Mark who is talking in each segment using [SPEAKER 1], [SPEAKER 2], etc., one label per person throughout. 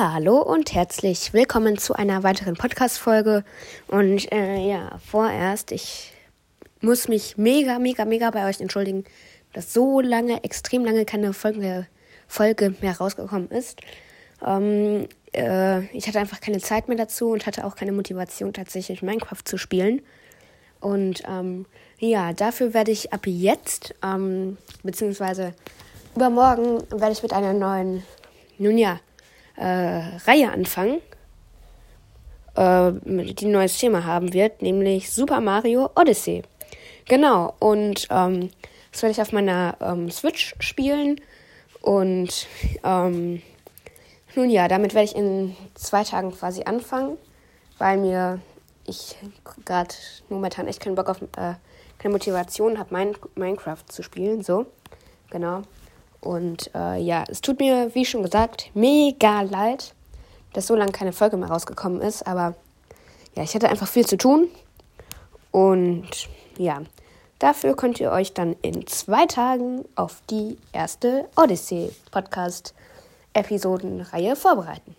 [SPEAKER 1] Hallo und herzlich willkommen zu einer weiteren Podcast-Folge. Und äh, ja, vorerst, ich muss mich mega, mega, mega bei euch entschuldigen, dass so lange, extrem lange keine Folge, Folge mehr rausgekommen ist. Ähm, äh, ich hatte einfach keine Zeit mehr dazu und hatte auch keine Motivation, tatsächlich Minecraft zu spielen. Und ähm, ja, dafür werde ich ab jetzt, ähm, beziehungsweise übermorgen, werde ich mit einer neuen, nun ja, äh, Reihe anfangen, äh, die ein neues Thema haben wird, nämlich Super Mario Odyssey. Genau, und ähm, das werde ich auf meiner ähm, Switch spielen. Und ähm, nun ja, damit werde ich in zwei Tagen quasi anfangen, weil mir ich gerade momentan echt keinen Bock auf, äh, keine Motivation habe, Minecraft zu spielen. So, genau. Und äh, ja, es tut mir, wie schon gesagt, mega leid, dass so lange keine Folge mehr rausgekommen ist. Aber ja, ich hatte einfach viel zu tun. Und ja, dafür könnt ihr euch dann in zwei Tagen auf die erste Odyssey-Podcast-Episodenreihe vorbereiten.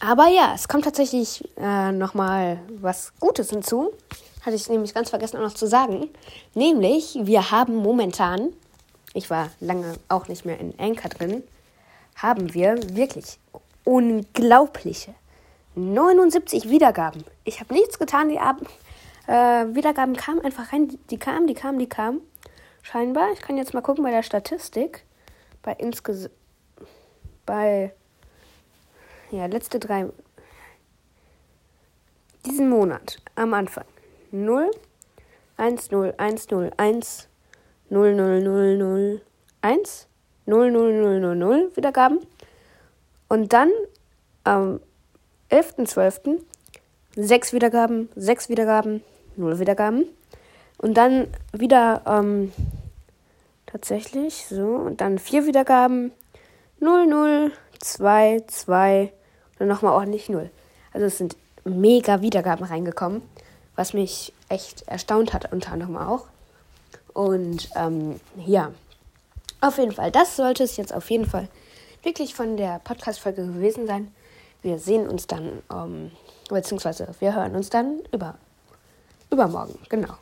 [SPEAKER 1] Aber ja, es kommt tatsächlich äh, nochmal was Gutes hinzu. Hatte ich nämlich ganz vergessen auch noch zu sagen. Nämlich, wir haben momentan ich war lange auch nicht mehr in Anchor drin, haben wir wirklich unglaubliche 79 Wiedergaben. Ich habe nichts getan, die Ab äh, Wiedergaben kamen einfach rein, die kamen, die kamen, die kamen. Scheinbar. Ich kann jetzt mal gucken bei der Statistik. Bei insgesamt. Bei. Ja, letzte drei. Diesen Monat am Anfang. 0, 1, 0, 1, 0, 1, 00001 00000 Wiedergaben. Und dann am 11.12. 6 Wiedergaben, 6 Wiedergaben, 0 Wiedergaben. Und dann wieder ähm, tatsächlich so. Und dann 4 Wiedergaben, 0, 0, 2, 2 und dann nochmal ordentlich 0. Also es sind mega Wiedergaben reingekommen, was mich echt erstaunt hat, unter anderem auch. Und ähm, ja, auf jeden Fall, das sollte es jetzt auf jeden Fall wirklich von der Podcast-Folge gewesen sein. Wir sehen uns dann, ähm, beziehungsweise wir hören uns dann über, übermorgen, genau.